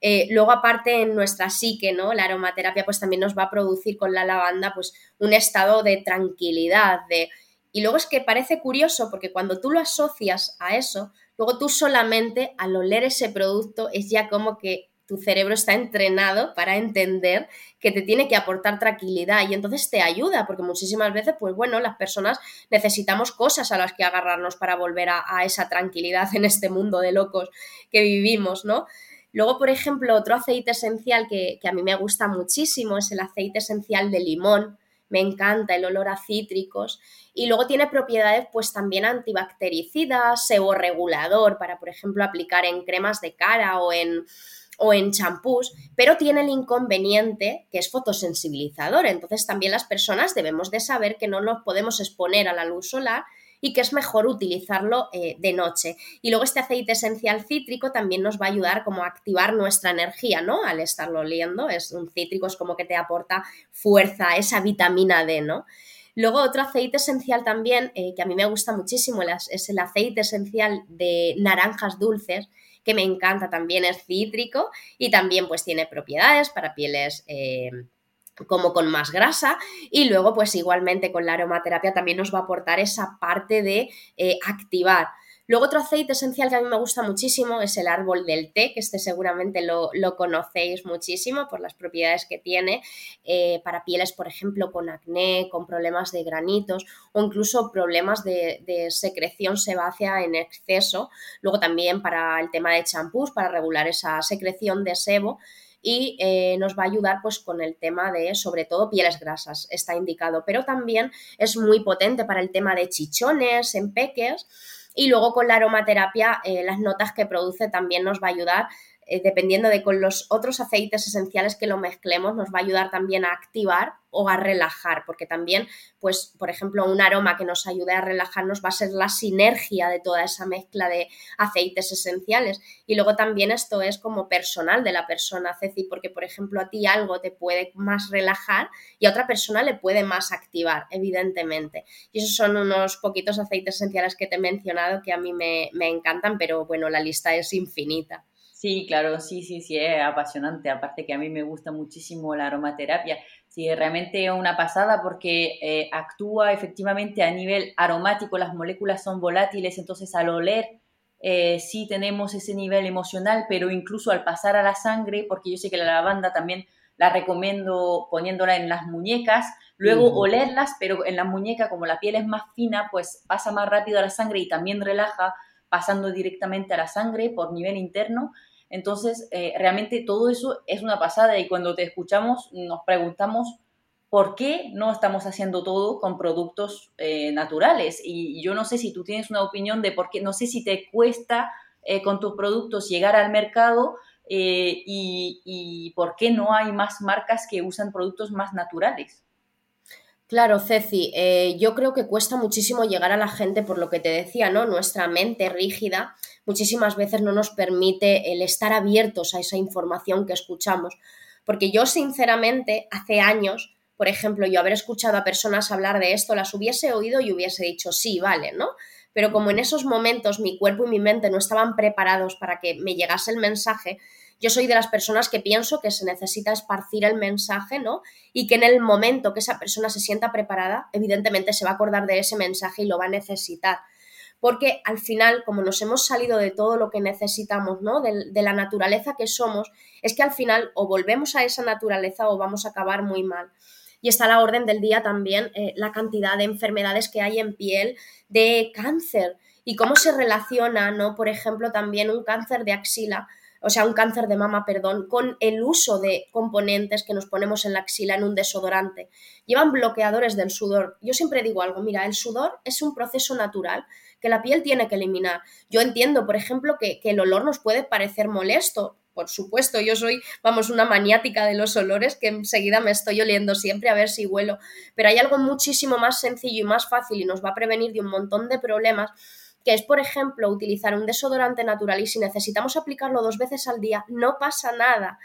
Eh, luego, aparte, en nuestra psique, ¿no? La aromaterapia, pues también nos va a producir con la lavanda, pues, un estado de tranquilidad, de. Y luego es que parece curioso porque cuando tú lo asocias a eso, luego tú solamente al oler ese producto es ya como que tu cerebro está entrenado para entender que te tiene que aportar tranquilidad y entonces te ayuda, porque muchísimas veces, pues bueno, las personas necesitamos cosas a las que agarrarnos para volver a, esa tranquilidad en este mundo de locos que vivimos, ¿no? Luego, por ejemplo, otro aceite esencial que, que, a mí me gusta muchísimo es el aceite esencial de limón. Me encanta el olor a cítricos. Y luego tiene propiedades, pues también antibactericidas, seborregulador, para, por ejemplo, aplicar en cremas de cara o en, o en champús, pero tiene el inconveniente que es fotosensibilizador. Entonces también las personas debemos de saber que no nos podemos exponer a la luz solar y que es mejor utilizarlo eh, de noche. Y luego este aceite esencial cítrico también nos va a ayudar como a activar nuestra energía, ¿no? Al estarlo oliendo, es un cítrico, es como que te aporta fuerza, esa vitamina D, ¿no? Luego otro aceite esencial también, eh, que a mí me gusta muchísimo, es el aceite esencial de naranjas dulces, que me encanta también, es cítrico y también pues tiene propiedades para pieles... Eh, como con más grasa. Y luego pues igualmente con la aromaterapia también nos va a aportar esa parte de eh, activar Luego otro aceite esencial que a mí me gusta muchísimo es el árbol del té, que este seguramente lo, conocéis muchísimo por las propiedades que tiene eh, para pieles, por ejemplo, con acné, con problemas de granitos o incluso problemas de, secreción sebácea en exceso. Luego también para el tema de champús, para regular esa secreción de sebo y eh, nos va a ayudar pues con el tema de sobre todo pieles grasas, está indicado, pero también es muy potente para el tema de chichones, empeques y luego con la aromaterapia, eh, las notas que produce también nos va a ayudar eh, dependiendo de con los otros aceites esenciales que lo mezclemos, nos va a ayudar también a activar o a relajar, porque también, pues, por ejemplo, un aroma que nos ayude a relajarnos va a ser la sinergia de toda esa mezcla de aceites esenciales. Y luego también esto es como personal de la persona, Ceci, porque, por ejemplo, a ti algo te puede más relajar y a otra persona le puede más activar, evidentemente. Y esos son unos poquitos aceites esenciales que te he mencionado que a mí me, me encantan, pero bueno, la lista es infinita. Sí, claro, sí, sí, sí, es apasionante. Aparte que a mí me gusta muchísimo la aromaterapia. Sí, realmente es una pasada porque eh, actúa efectivamente a nivel aromático, las moléculas son volátiles, entonces al oler eh, sí tenemos ese nivel emocional, pero incluso al pasar a la sangre, porque yo sé que la lavanda también la recomiendo poniéndola en las muñecas, luego olerlas, pero en la muñeca como la piel es más fina, pues pasa más rápido a la sangre y también relaja pasando directamente a la sangre por nivel interno entonces, eh, realmente todo eso es una pasada y cuando te escuchamos nos preguntamos por qué no estamos haciendo todo con productos eh, naturales. Y yo no sé si tú tienes una opinión de por qué, no sé si te cuesta eh, con tus productos llegar al mercado y, por qué no hay más marcas que usan productos más naturales. Claro, Ceci, yo creo que cuesta muchísimo llegar a la gente por lo que te decía, ¿no? Nuestra mente rígida muchísimas veces no nos permite el estar abiertos a esa información que escuchamos. Porque yo, sinceramente, hace años, por ejemplo, yo haber escuchado a personas hablar de esto, las hubiese oído y hubiese dicho, sí, vale, ¿no? Pero como en esos momentos mi cuerpo y mi mente no estaban preparados para que me llegase el mensaje, yo soy de las personas que pienso que se necesita esparcir el mensaje, ¿no? Y que en el momento que esa persona se sienta preparada, evidentemente se va a acordar de ese mensaje y lo va a necesitar. Porque al final, como nos hemos salido de todo lo que necesitamos, ¿no? De, la naturaleza que somos, es que al final o volvemos a esa naturaleza o vamos a acabar muy mal. Y está a la orden del día también eh, la cantidad de enfermedades que hay en piel, de cáncer y cómo se relaciona, ¿no? Por ejemplo, también un cáncer de axila o sea, un cáncer de mama, perdón, con el uso de componentes que nos ponemos en la axila en un desodorante. Llevan bloqueadores del sudor. Yo siempre digo algo, mira, el sudor es un proceso natural que la piel tiene que eliminar. Yo entiendo, por ejemplo, que, que el olor nos puede parecer molesto, por supuesto, yo soy, vamos, una maniática de los olores que enseguida me estoy oliendo siempre a ver si huelo, pero hay algo muchísimo más sencillo y más fácil y nos va a prevenir de un montón de problemas que es, por ejemplo, utilizar un desodorante natural y si necesitamos aplicarlo dos veces al día, no pasa nada.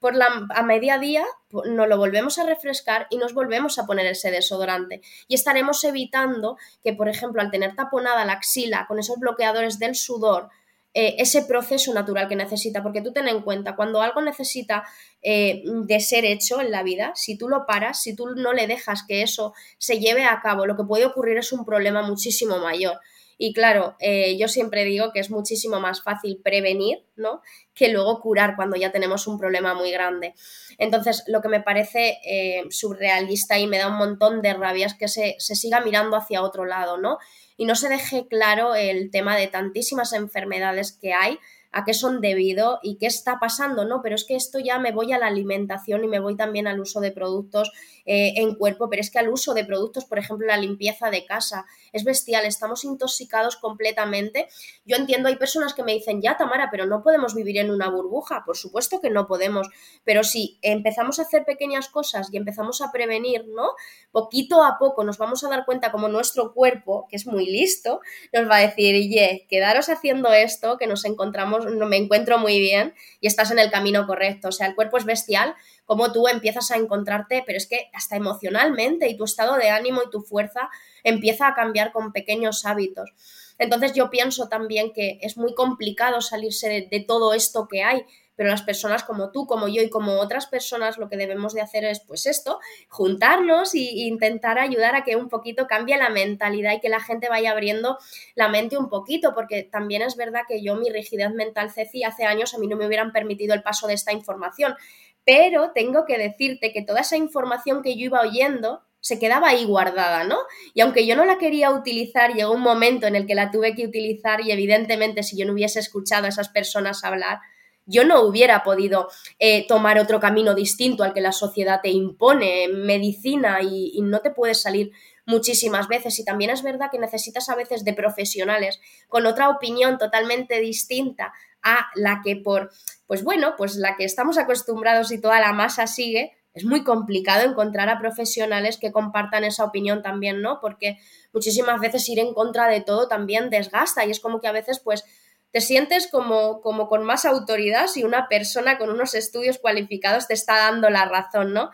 Por la, a media día nos lo volvemos a refrescar y nos volvemos a poner ese desodorante. Y estaremos evitando que, por ejemplo, al tener taponada la axila con esos bloqueadores del sudor, eh, ese proceso natural que necesita, porque tú ten en cuenta, cuando algo necesita eh, de ser hecho en la vida, si tú lo paras, si tú no le dejas que eso se lleve a cabo, lo que puede ocurrir es un problema muchísimo mayor. Y claro, eh, yo siempre digo que es muchísimo más fácil prevenir, ¿no? Que luego curar cuando ya tenemos un problema muy grande. Entonces, lo que me parece eh, surrealista y me da un montón de rabia es que se, se siga mirando hacia otro lado, ¿no? Y no se deje claro el tema de tantísimas enfermedades que hay a qué son debido y qué está pasando, ¿no? Pero es que esto ya me voy a la alimentación y me voy también al uso de productos eh, en cuerpo, pero es que al uso de productos, por ejemplo, la limpieza de casa, es bestial, estamos intoxicados completamente. Yo entiendo, hay personas que me dicen, ya Tamara, pero no podemos vivir en una burbuja, por supuesto que no podemos, pero si empezamos a hacer pequeñas cosas y empezamos a prevenir, ¿no? Poquito a poco nos vamos a dar cuenta como nuestro cuerpo, que es muy listo, nos va a decir, ye, quedaros haciendo esto, que nos encontramos, no me encuentro muy bien y estás en el camino correcto. O sea, el cuerpo es bestial, como tú empiezas a encontrarte, pero es que hasta emocionalmente y tu estado de ánimo y tu fuerza empieza a cambiar con pequeños hábitos. Entonces yo pienso también que es muy complicado salirse de, todo esto que hay, pero las personas como tú, como yo y como otras personas lo que debemos de hacer es pues esto, juntarnos e intentar ayudar a que un poquito cambie la mentalidad y que la gente vaya abriendo la mente un poquito, porque también es verdad que yo mi rigidez mental, Ceci, hace años a mí no me hubieran permitido el paso de esta información, pero tengo que decirte que toda esa información que yo iba oyendo se quedaba ahí guardada, ¿no? Y aunque yo no la quería utilizar, llegó un momento en el que la tuve que utilizar y evidentemente si yo no hubiese escuchado a esas personas hablar, yo no hubiera podido eh, tomar otro camino distinto al que la sociedad te impone, medicina y, y no te puedes salir muchísimas veces y también es verdad que necesitas a veces de profesionales con otra opinión totalmente distinta a la que por, pues bueno, pues la que estamos acostumbrados y toda la masa sigue, es muy complicado encontrar a profesionales que compartan esa opinión también, ¿no? Porque muchísimas veces ir en contra de todo también desgasta y es como que a veces pues te sientes como, como con más autoridad si una persona con unos estudios cualificados te está dando la razón, ¿no?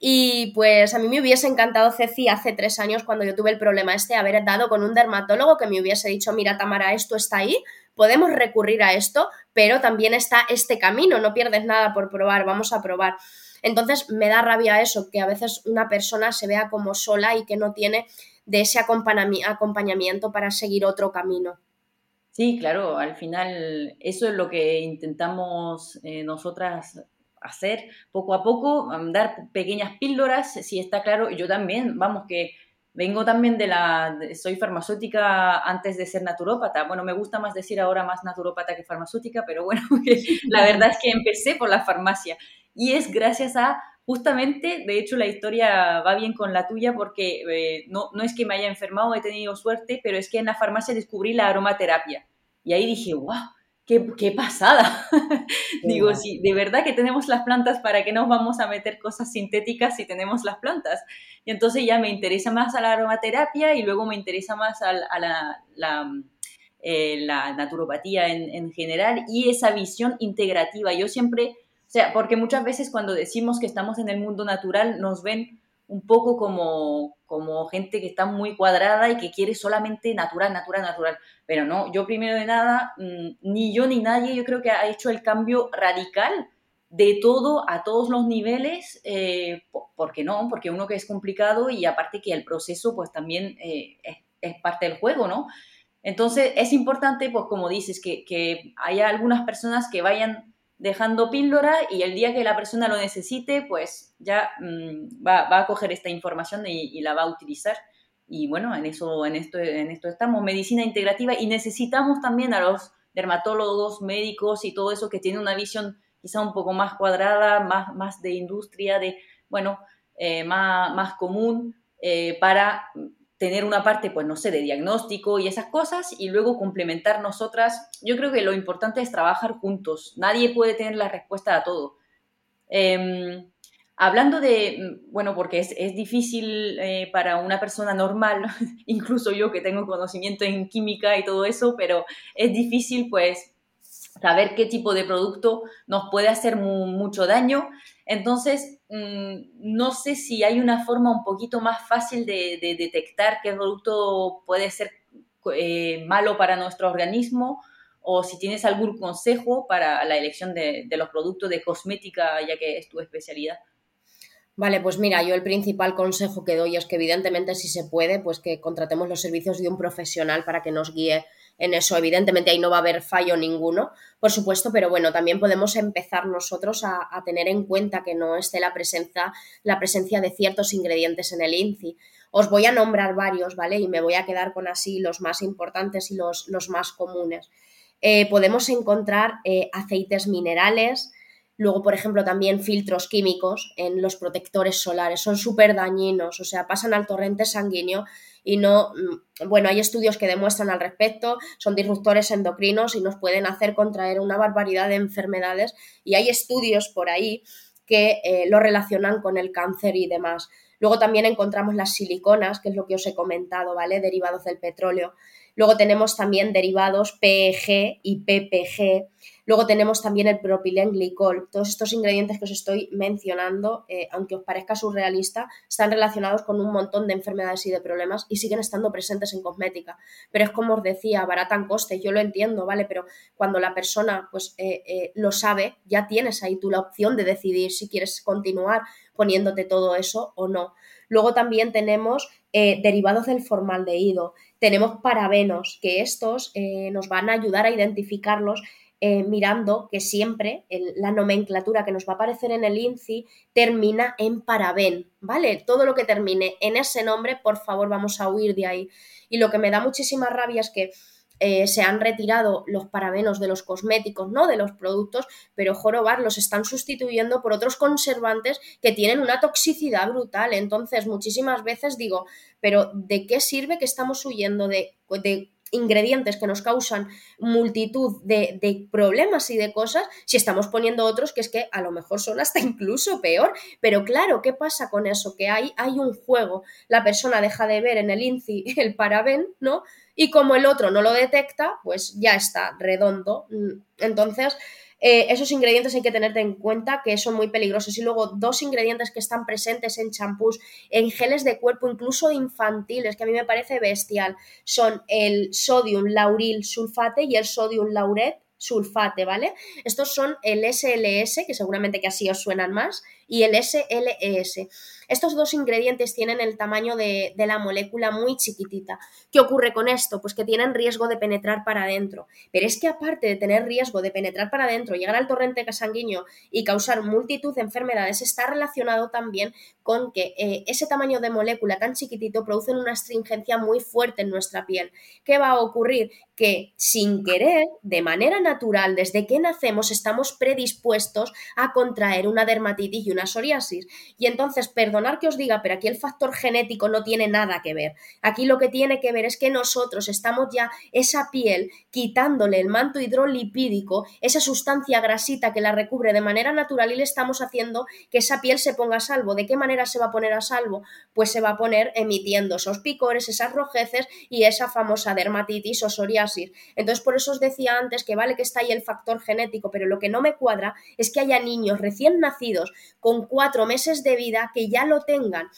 Y pues a mí me hubiese encantado, Ceci, hace tres años cuando yo tuve el problema este, haber dado con un dermatólogo que me hubiese dicho, mira, Tamara, esto está ahí, podemos recurrir a esto, pero también está este camino, no pierdes nada por probar, vamos a probar. Entonces me da rabia eso, que a veces una persona se vea como sola y que no tiene de ese acompañamiento para seguir otro camino. Sí, claro, al final eso es lo que intentamos eh, nosotras hacer poco a poco, dar pequeñas píldoras, si está claro, yo también, vamos, que vengo también de la, soy farmacéutica antes de ser naturópata, bueno, me gusta más decir ahora más naturópata que farmacéutica, pero bueno, la verdad es que empecé por la farmacia. Y es gracias a justamente, de hecho la historia va bien con la tuya porque eh, no, no es que me haya enfermado, he tenido suerte, pero es que en la farmacia descubrí la aromaterapia. Y ahí dije, wow, qué, qué pasada. Digo, sí, de verdad que tenemos las plantas, ¿para qué nos vamos a meter cosas sintéticas si tenemos las plantas? Y entonces ya me interesa más a la aromaterapia y luego me interesa más a, la, la, eh, la naturopatía en, en general y esa visión integrativa. Yo siempre o sea, porque muchas veces cuando decimos que estamos en el mundo natural nos ven un poco como, como gente que está muy cuadrada y que quiere solamente natural, natural, natural. Pero no, yo primero de nada, mm, ni yo ni nadie, yo creo que ha hecho el cambio radical de todo a todos los niveles, eh, ¿por qué no? Porque uno que es complicado y aparte que el proceso pues también eh, es, es, parte del juego, ¿no? Entonces es importante, pues como dices, que, que haya algunas personas que vayan dejando píldora y el día que la persona lo necesite, pues ya mm, va, a coger esta información y, la va a utilizar. Y bueno, en eso, en esto, en esto estamos, medicina integrativa y necesitamos también a los dermatólogos, médicos y todo eso que tiene una visión quizá un poco más cuadrada, más, más de industria, de, bueno, eh, más, más común eh, para tener una parte, pues no sé, de diagnóstico y esas cosas y luego complementar nosotras. Yo creo que lo importante es trabajar juntos. Nadie puede tener la respuesta a todo. Em, hablando de, bueno, porque es, es difícil eh, para una persona normal, incluso yo que tengo conocimiento en química y todo eso, pero es difícil pues saber qué tipo de producto nos puede hacer mucho daño. Entonces, mm, no sé si hay una forma un poquito más fácil de, detectar qué producto puede ser eh, malo para nuestro organismo o si tienes algún consejo para la elección de, los productos de cosmética, ya que es tu especialidad. Vale, pues mira, yo el principal consejo que doy es que evidentemente si se puede, pues que contratemos los servicios de un profesional para que nos guíe en eso. Evidentemente ahí no va a haber fallo ninguno, por supuesto, pero bueno, también podemos empezar nosotros a, tener en cuenta que no esté la presencia, la presencia de ciertos ingredientes en el INCI. Os voy a nombrar varios, ¿vale? Y me voy a quedar con así los más importantes y los, los más comunes. Eh, podemos encontrar eh, aceites minerales, Luego, por ejemplo, también filtros químicos en los protectores solares son súper dañinos, o sea, pasan al torrente sanguíneo y no, mm, bueno, hay estudios que demuestran al respecto, son disruptores endocrinos y nos pueden hacer contraer una barbaridad de enfermedades y hay estudios por ahí que eh, lo relacionan con el cáncer y demás. Luego también encontramos las siliconas, que es lo que os he comentado, ¿vale? Derivados del petróleo. Luego tenemos también derivados PEG y PPG. Luego tenemos también el propilenglicol. Todos estos ingredientes que os estoy mencionando, eh, aunque os parezca surrealista, están relacionados con un montón de enfermedades y de problemas y siguen estando presentes en cosmética. Pero es como os decía, baratan costes, yo lo entiendo, ¿vale? Pero cuando la persona pues eh, eh, lo sabe, ya tienes ahí tú la opción de decidir si quieres continuar poniéndote todo eso o no. Luego también tenemos derivados del formaldehído. Tenemos parabenos, que estos eh, nos van a ayudar a identificarlos eh, mirando que siempre la nomenclatura que nos va a aparecer en el INCI termina en paraben, ¿vale? Todo lo que termine en ese nombre, por favor, vamos a huir de ahí. Y lo que me da muchísima rabia es que eh, se han retirado los parabenos de los cosméticos, no de los productos, pero jorobar los están sustituyendo por otros conservantes que tienen una toxicidad brutal. Entonces, muchísimas veces digo, pero ¿de qué sirve que estamos huyendo de, de ingredientes que nos causan multitud de, problemas y de cosas, si estamos poniendo otros que es que a lo mejor son hasta incluso peor. Pero claro, ¿qué pasa con eso? Que hay, hay un juego, la persona deja de ver en el INCI el paraben, ¿no? Y como el otro no lo detecta, pues ya está redondo. Mm, entonces, eh, esos ingredientes hay que tener en cuenta que son muy peligrosos. Y luego dos ingredientes que están presentes en champús, en geles de cuerpo, incluso infantiles, que a mí me parece bestial, son el sodium lauril sulfate y el sodium lauret sulfate, ¿vale? Estos son el SLS, que seguramente que así os suenan más, y el SLES. Estos dos ingredientes tienen el tamaño de, la molécula muy chiquitita. ¿Qué ocurre con esto? Pues que tienen riesgo de penetrar para adentro. Pero es que aparte de tener riesgo de penetrar para adentro, llegar al torrente sanguíneo y causar multitud de enfermedades, está relacionado también con que eh, ese tamaño de molécula tan chiquitito produce una astringencia muy fuerte en nuestra piel. ¿Qué va a ocurrir? Que sin querer, de manera natural, desde que nacemos, estamos predispuestos a contraer una dermatitis y una psoriasis. Y entonces, perdonar que os diga, pero aquí el factor genético no tiene nada que ver. Aquí lo que tiene que ver es que nosotros estamos ya esa piel quitándole el manto hidrolipídico, esa sustancia grasita que la recubre de manera natural y le estamos haciendo que esa piel se ponga a salvo. ¿De qué manera se va a poner a salvo? Pues se va a poner emitiendo esos picores, esas rojeces y esa famosa dermatitis o psoriasis. Entonces, por eso os decía antes que vale que está ahí el factor genético, pero lo que no me cuadra es que haya niños recién nacidos con cuatro meses de vida que ya lo tengan.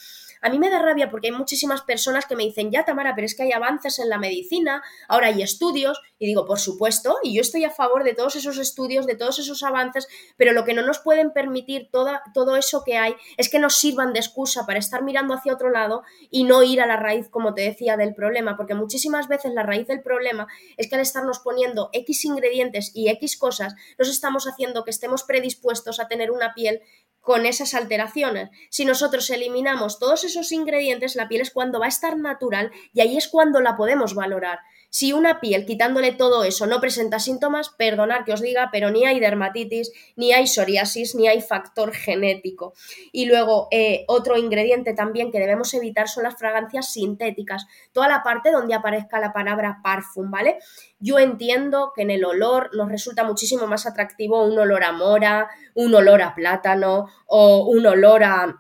A mí me da rabia porque hay muchísimas personas que me dicen, ya Tamara, pero es que hay avances en la medicina, ahora hay estudios, y digo, por supuesto, y yo estoy a favor de todos esos estudios, de todos esos avances, pero lo que no nos pueden permitir toda, todo eso que hay es que nos sirvan de excusa para estar mirando hacia otro lado y no ir a la raíz, como te decía, del problema, porque muchísimas veces la raíz del problema es que al estarnos poniendo X ingredientes y X cosas, nos estamos haciendo que estemos predispuestos a tener una piel con esas alteraciones. Si nosotros eliminamos todos esos ingredientes, la piel es cuando va a estar natural y ahí es cuando la podemos valorar. Si una piel, quitándole todo eso, no presenta síntomas, perdonad que os diga, pero ni hay dermatitis, ni hay psoriasis, ni hay factor genético. Y luego, eh, otro ingrediente también que debemos evitar son las fragancias sintéticas. Toda la parte donde aparezca la palabra parfum, ¿vale? Yo entiendo que en el olor nos resulta muchísimo más atractivo un olor a mora, un olor a plátano o un olor a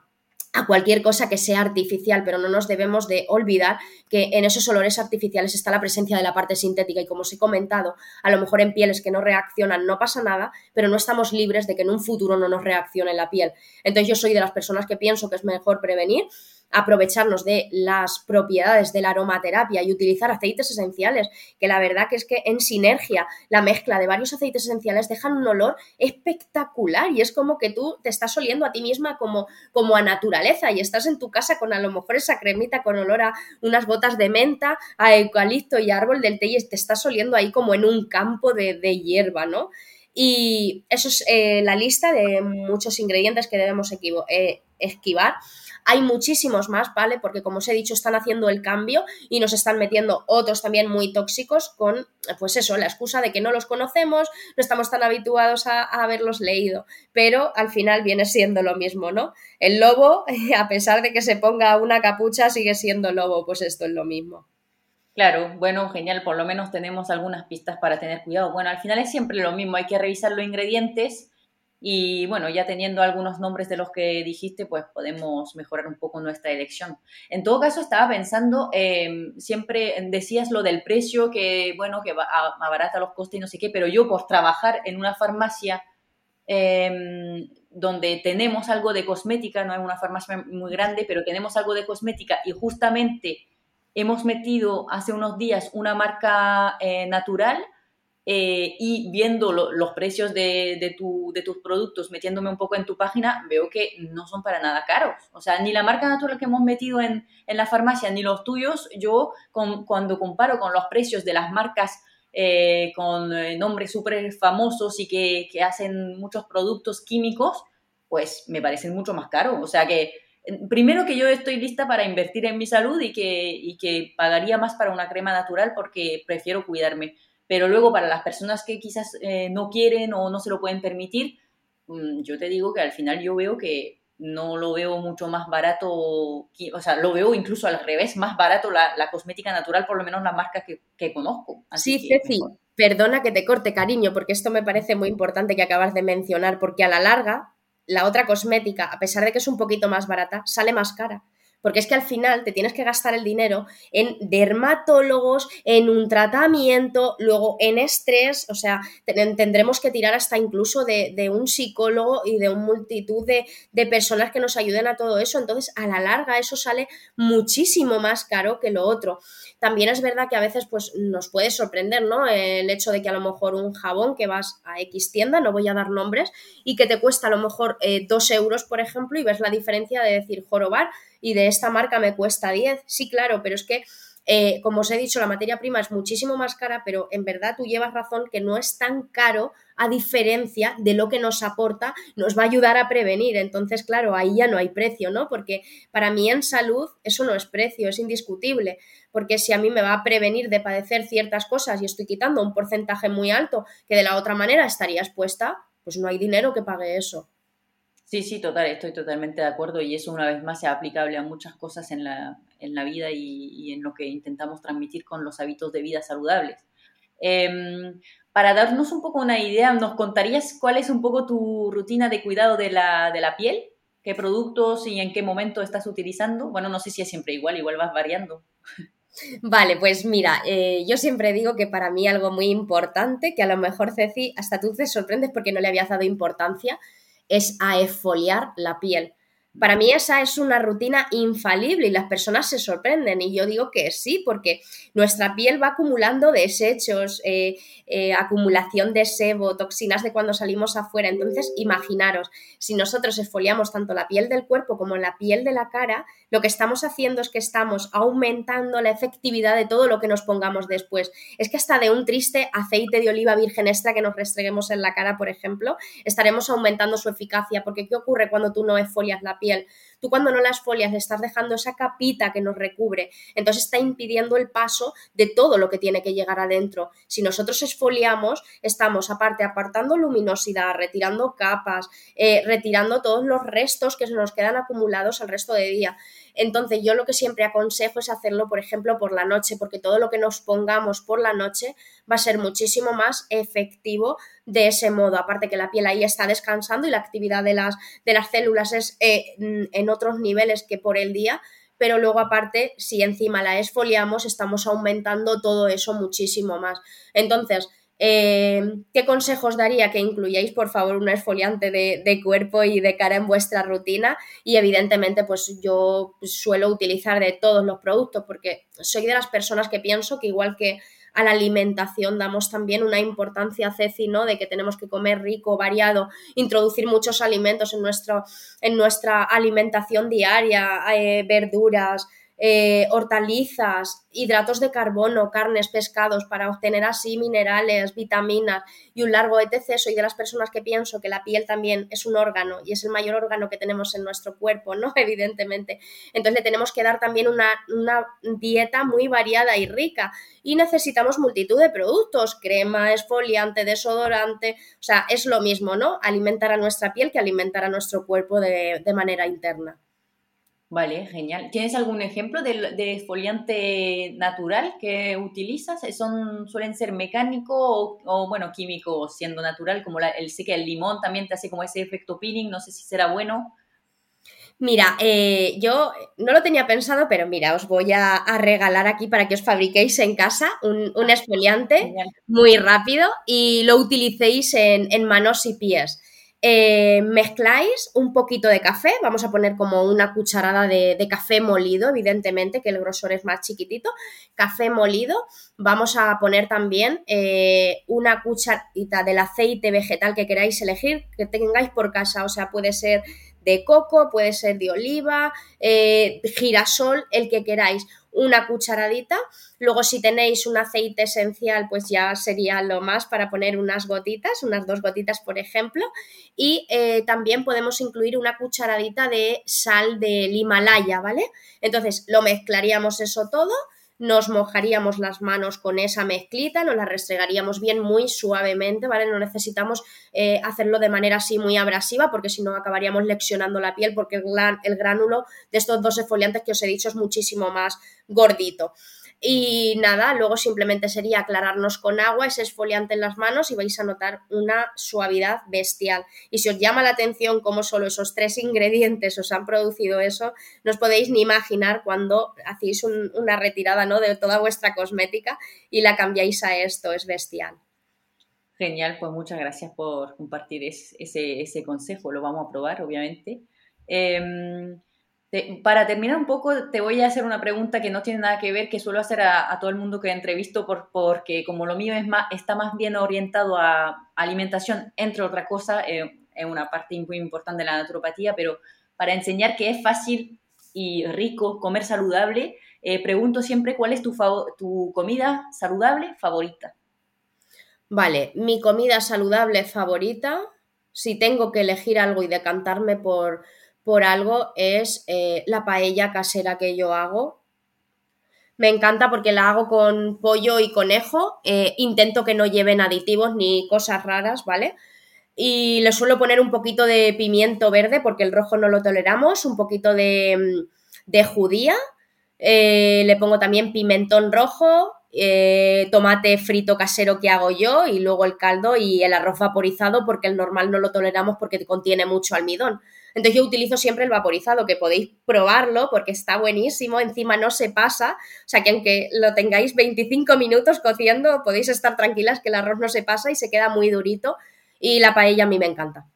a cualquier cosa que sea artificial, pero no nos debemos de olvidar que en esos olores artificiales está la presencia de la parte sintética y como os he comentado, a lo mejor en pieles que no reaccionan no pasa nada, pero no estamos libres de que en un futuro no nos reaccione la piel. Entonces yo soy de las personas que pienso que es mejor prevenir aprovecharnos de las propiedades de la aromaterapia y utilizar aceites esenciales, que la verdad que es que en sinergia la mezcla de varios aceites esenciales dejan un olor espectacular y es como que tú te estás oliendo a ti misma como, como a naturaleza y estás en tu casa con a lo mejor esa cremita con olor a unas botas de menta, a eucalipto y árbol del té y te estás oliendo ahí como en un campo de, de hierba, ¿no? Y eso es eh, la lista de muchos ingredientes que debemos eh, esquivar. Hay muchísimos más, ¿vale? Porque como os he dicho, están haciendo el cambio y nos están metiendo otros también muy tóxicos con, pues eso, la excusa de que no los conocemos, no estamos tan habituados a, haberlos leído, pero al final viene siendo lo mismo, ¿no? El lobo, a pesar de que se ponga una capucha, sigue siendo lobo, pues esto es lo mismo. Claro, bueno, genial, por lo menos tenemos algunas pistas para tener cuidado. Bueno, al final es siempre lo mismo, hay que revisar los ingredientes y bueno, ya teniendo algunos nombres de los que dijiste, pues podemos mejorar un poco nuestra elección. En todo caso, estaba pensando, em, siempre decías lo del precio, que bueno, que abarata los costes y no sé qué, pero yo por trabajar en una farmacia em, donde tenemos algo de cosmética, no es una farmacia muy grande, pero tenemos algo de cosmética y justamente hemos metido hace unos días una marca eh, natural eh, y viendo los precios de, tus productos, metiéndome un poco en tu página, veo que no son para nada caros. O sea, ni la marca natural que hemos metido en, la farmacia, ni los tuyos, yo cuando comparo con los precios de las marcas eh, con nombres súper famosos y que, hacen muchos productos químicos, pues me parecen mucho más caros. O sea que primero que yo estoy lista para invertir en mi salud y que pagaría más para una crema natural porque prefiero cuidarme. Pero luego para las personas que quizás eh, no quieren o no se lo pueden permitir, mm, yo te digo que al final yo veo que no lo veo mucho más barato, o sea, lo veo incluso al revés, más barato la, cosmética natural, por lo menos la marca que, conozco. sí, Ceci, perdona que te corte, cariño, porque esto me parece muy importante que acabas de mencionar, porque a la larga la otra cosmética, a pesar de que es un poquito más barata, sale más cara. Porque es que al final te tienes que gastar el dinero en dermatólogos, en un tratamiento, luego en estrés, o sea, tendremos que tirar hasta incluso de, un psicólogo y de una multitud de, personas que nos ayuden a todo eso. Entonces, a la larga, eso sale muchísimo más caro que lo otro. También es verdad que a veces pues, nos puede sorprender, ¿no? El hecho de que a lo mejor un jabón que vas a X tienda, no voy a dar nombres, y que te cuesta a lo mejor eh, dos euros, por ejemplo, y ves la diferencia de decir jorobar y de esta marca me cuesta 10. Sí, claro, pero es que eh, como os he dicho, la materia prima es muchísimo más cara, pero en verdad tú llevas razón que no es tan caro a diferencia de lo que nos aporta, nos va a ayudar a prevenir. Entonces, claro, ahí ya no hay precio, ¿no? Porque para mí en salud eso no es precio, es indiscutible. Porque si a mí me va a prevenir de padecer ciertas cosas y estoy quitando un porcentaje muy alto que de la otra manera estaría expuesta, pues no hay dinero que pague eso. Sí, sí, total, estoy totalmente de acuerdo y eso una vez más es aplicable a muchas cosas en la, en la vida y, en lo que intentamos transmitir con los hábitos de vida saludables. Em, para darnos un poco una idea, ¿nos contarías cuál es un poco tu rutina de cuidado de la, de la piel? ¿Qué productos y en qué momento estás utilizando? Bueno, no sé si es siempre igual, igual vas variando. Vale, pues mira, eh, yo siempre digo que para mí algo muy importante, que a lo mejor Ceci, hasta tú te sorprendes porque no le habías dado importancia, es a esfoliar la piel. Para mí esa es una rutina infalible y las personas se sorprenden y yo digo que sí, porque nuestra piel va acumulando desechos, eh, eh, acumulación de sebo, toxinas de cuando salimos afuera. Entonces, imaginaros, si nosotros esfoliamos tanto la piel del cuerpo como la piel de la cara, lo que estamos haciendo es que estamos aumentando la efectividad de todo lo que nos pongamos después. Es que hasta de un triste aceite de oliva virgen extra que nos restreguemos en la cara, por ejemplo, estaremos aumentando su eficacia, porque ¿qué ocurre cuando tú no esfolias la piel? Tú cuando no las folias le estás dejando esa capita que nos recubre, entonces está impidiendo el paso de todo lo que tiene que llegar adentro. Si nosotros esfoliamos, estamos aparte apartando luminosidad, retirando capas, eh, retirando todos los restos que se nos quedan acumulados al resto de día. Entonces yo lo que siempre aconsejo es hacerlo, por ejemplo, por la noche, porque todo lo que nos pongamos por la noche va a ser muchísimo más efectivo de ese modo. Aparte que la piel ahí está descansando y la actividad de las, de las células es eh, en otros niveles que por el día, pero luego aparte, si encima la esfoliamos, estamos aumentando todo eso muchísimo más. Entonces, Eh, ¿Qué consejos daría que incluyáis, por favor, un exfoliante de, cuerpo y de cara en vuestra rutina? Y evidentemente, pues yo suelo utilizar de todos los productos porque soy de las personas que pienso que igual que a la alimentación damos también una importancia, Ceci, ¿no? De que tenemos que comer rico, variado, introducir muchos alimentos en nuestra alimentación diaria, eh, verduras, eh, hortalizas, hidratos de carbono, carnes, pescados, para obtener así minerales, vitaminas y un largo etc. Soy de las personas que pienso que la piel también es un órgano y es el mayor órgano que tenemos en nuestro cuerpo, ¿no? Evidentemente. Entonces le tenemos que dar también una, dieta muy variada y rica y necesitamos multitud de productos, crema, esfoliante, desodorante, o sea, es lo mismo, ¿no? Alimentar a nuestra piel que alimentar a nuestro cuerpo de manera interna. Vale, genial. ¿Tienes algún ejemplo de, de esfoliante natural que utilizas? ¿Son, ¿Suelen ser mecánico o, bueno, químico siendo natural? Como el, sé que el limón también te hace como ese efecto peeling, no sé si será bueno. Mira, eh, yo no lo tenía pensado, pero mira, os voy a, regalar aquí para que os fabriquéis en casa un, un exfoliante muy rápido y lo utilicéis en, en manos y pies. Eh, mezcláis un poquito de café, vamos a poner como una cucharada de, café molido, evidentemente, que el grosor es más chiquitito, café molido, vamos a poner también eh, una cucharita del aceite vegetal que queráis elegir, que tengáis por casa, o sea, puede ser de coco, puede ser de oliva, eh, girasol, el que queráis una cucharadita. Luego, si tenéis un aceite esencial, pues ya sería lo más para poner unas gotitas, unas dos gotitas, por ejemplo. Y eh, también podemos incluir una cucharadita de sal del Himalaya, ¿vale? Entonces, lo mezclaríamos eso todo nos mojaríamos las manos con esa mezclita, nos la restregaríamos bien muy suavemente, ¿vale? No necesitamos eh, hacerlo de manera así muy abrasiva porque si no acabaríamos leccionando la piel porque el, el gránulo de estos dos exfoliantes que os he dicho es muchísimo más gordito. Y nada, luego simplemente sería aclararnos con agua ese esfoliante en las manos y vais a notar una suavidad bestial. Y si os llama la atención cómo solo esos tres ingredientes os han producido eso, no os podéis ni imaginar cuando hacéis una retirada ¿no? de toda vuestra cosmética y la cambiáis a esto, es bestial. Genial, pues muchas gracias por compartir ese, ese, consejo, lo vamos a probar, obviamente. Para terminar un poco, te voy a hacer una pregunta que no tiene nada que ver, que suelo hacer a, todo el mundo que entrevisto, por, porque como lo mío es más, está más bien orientado a alimentación, entre otra cosa, eh, es una parte muy importante de la naturopatía, pero para enseñar que es fácil y rico comer saludable, eh, pregunto siempre cuál es tu comida saludable favorita. Vale, mi comida saludable favorita, si tengo que elegir algo y decantarme por por algo es eh, la paella casera que yo hago. Me encanta porque la hago con pollo y conejo. Eh, intento que no lleven aditivos ni cosas raras, ¿vale? Y le suelo poner un poquito de pimiento verde porque el rojo no lo toleramos, un poquito de, mm, de judía. Eh, le pongo también pimentón rojo, tomate frito casero que hago yo y luego el caldo y el arroz vaporizado porque el normal no lo toleramos porque contiene mucho almidón. Entonces yo utilizo siempre el vaporizado, que podéis probarlo porque está buenísimo, encima no se pasa, o sea que aunque lo tengáis 25 minutos cociendo, podéis estar tranquilas que el arroz no se pasa y se queda muy durito y la paella a mí me encanta.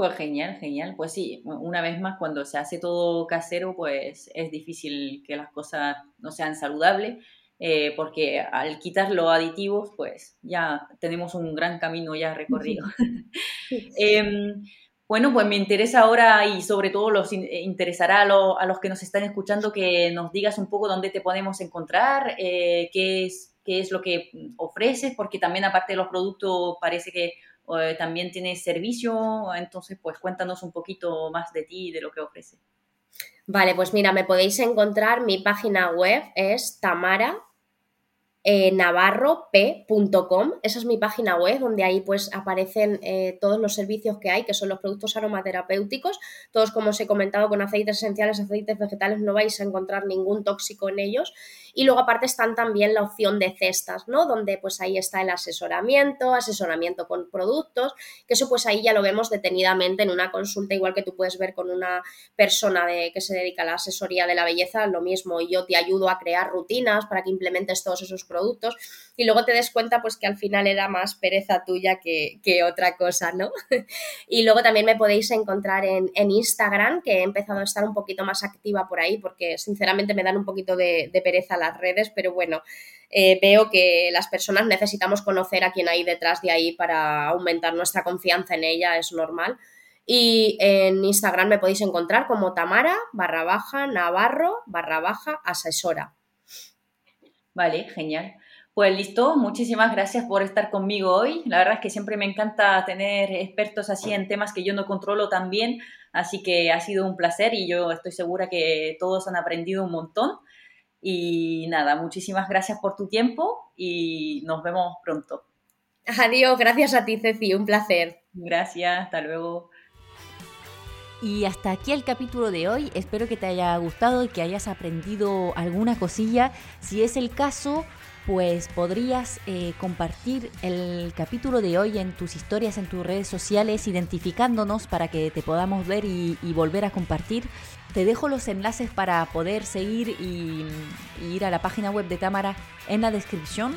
Pues genial, genial. Pues sí, una vez más, cuando se hace todo casero, pues es difícil que las cosas no sean saludables, eh, porque al quitar los aditivos, pues ya tenemos un gran camino ya recorrido. Em, bueno, pues me interesa ahora y sobre todo los eh, interesará a, los que nos están escuchando que nos digas un poco dónde te podemos encontrar, eh, qué, es, qué es lo que ofreces, porque también aparte de los productos parece que eh, también tienes servicio, entonces pues cuéntanos un poquito más de ti y de lo que ofreces. Vale, pues mira, me podéis encontrar, mi página web es Tamara eh, navarrop.com. Esa es mi página web donde ahí pues aparecen eh, todos los servicios que hay, que son los productos aromaterapéuticos, todos como os he comentado con aceites esenciales, aceites vegetales, no vais a encontrar ningún tóxico en ellos. Y luego aparte están también la opción de cestas, ¿no? Donde pues ahí está el asesoramiento, asesoramiento con productos, que eso pues ahí ya lo vemos detenidamente en una consulta, igual que tú puedes ver con una persona de, que se dedica a la asesoría de la belleza, lo mismo, yo te ayudo a crear rutinas para que implementes todos esos productos y luego te des cuenta pues que al final era más pereza tuya que, otra cosa, ¿no? y luego también me podéis encontrar en, Instagram, que he empezado a estar un poquito más activa por ahí porque sinceramente me dan un poquito de, pereza las redes, pero bueno, eh, veo que las personas necesitamos conocer a quién hay detrás de ahí para aumentar nuestra confianza en ella, es normal. Y en Instagram me podéis encontrar como Tamara barra baja Navarro barra baja asesora. Vale, genial. Pues listo, muchísimas gracias por estar conmigo hoy. La verdad es que siempre me encanta tener expertos así en temas que yo no controlo tan bien, así que ha sido un placer y yo estoy segura que todos han aprendido un montón. Y nada, muchísimas gracias por tu tiempo y nos vemos pronto. Adiós, gracias a ti, Ceci, un placer. Gracias, hasta luego. Y hasta aquí el capítulo de hoy. Espero que te haya gustado y que hayas aprendido alguna cosilla. Si es el caso, pues podrías eh, compartir el capítulo de hoy en tus historias, en tus redes sociales, identificándonos para que te podamos ver y, volver a compartir. Te dejo los enlaces para poder seguir y ir a la página web de Támara en la descripción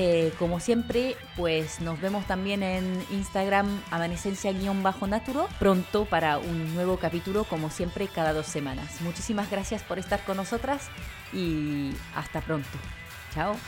eh, como siempre, pues nos vemos también en Instagram amanecencia-naturo pronto para un nuevo capítulo, como siempre, cada dos semanas. Muchísimas gracias por estar con nosotras y hasta pronto. tell.